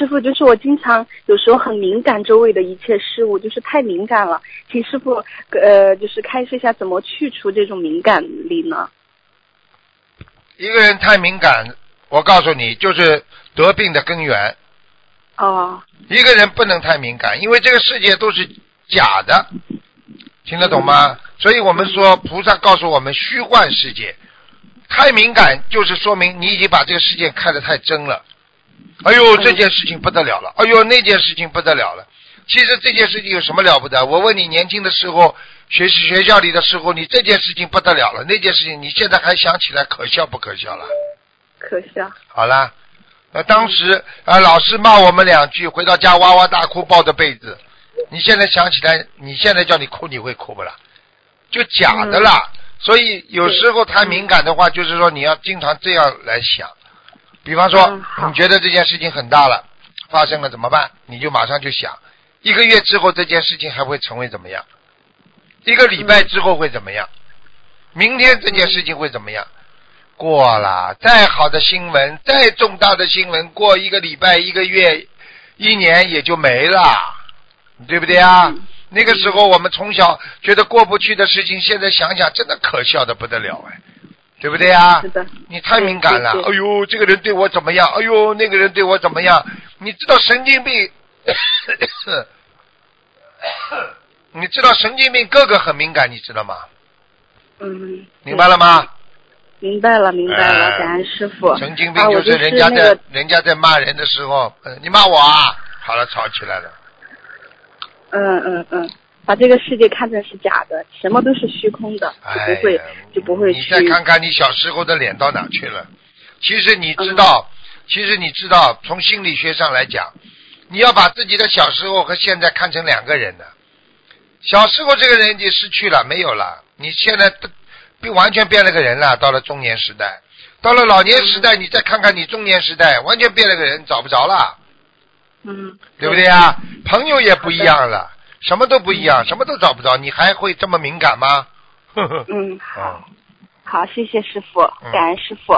师傅，就是我经常有时候很敏感周围的一切事物，就是太敏感了，请师傅呃，就是开示一下怎么去除这种敏感力呢？一个人太敏感，我告诉你，就是得病的根源。哦，一个人不能太敏感，因为这个世界都是假的，听得懂吗？所以我们说，菩萨告诉我们，虚幻世界太敏感，就是说明你已经把这个世界看得太真了。哎呦，这件事情不得了了！哎呦，那件事情不得了了。其实这件事情有什么了不得？我问你，年轻的时候学习学校里的时候，你这件事情不得了了，那件事情你现在还想起来可笑不可笑了？可笑。好啦，那当时啊，老师骂我们两句，回到家哇哇大哭，抱着被子。你现在想起来，你现在叫你哭，你会哭不啦？就假的啦。所以有时候太敏感的话，就是说你要经常这样来想。比方说，你觉得这件事情很大了，发生了怎么办？你就马上就想，一个月之后这件事情还会成为怎么样？一个礼拜之后会怎么样？明天这件事情会怎么样？过了，再好的新闻，再重大的新闻，过一个礼拜、一个月、一年也就没了，对不对啊？那个时候我们从小觉得过不去的事情，现在想想真的可笑的不得了哎。对不对啊？是的。你太敏感了。哎呦，这个人对我怎么样？哎呦，那个人对我怎么样？你知道神经病？你知道神经病个个很敏感，你知道吗？嗯。明白了吗？明白了，明白了，感恩师傅。神经病就是人家在人家在骂人的时候，你骂我啊？好了，吵起来了。嗯嗯嗯。把这个世界看成是假的，什么都是虚空的，就不会就不会去。你再看看你小时候的脸到哪去了？其实你知道，其实你知道，从心理学上来讲，你要把自己的小时候和现在看成两个人的。小时候这个人已经失去了，没有了。你现在变完全变了个人了。到了中年时代，到了老年时代，你再看看你中年时代，完全变了个人，找不着了。嗯。对不对啊？朋友也不一样了。什么都不一样，什么都找不着，你还会这么敏感吗？嗯，好，好，谢谢师傅，感恩师傅。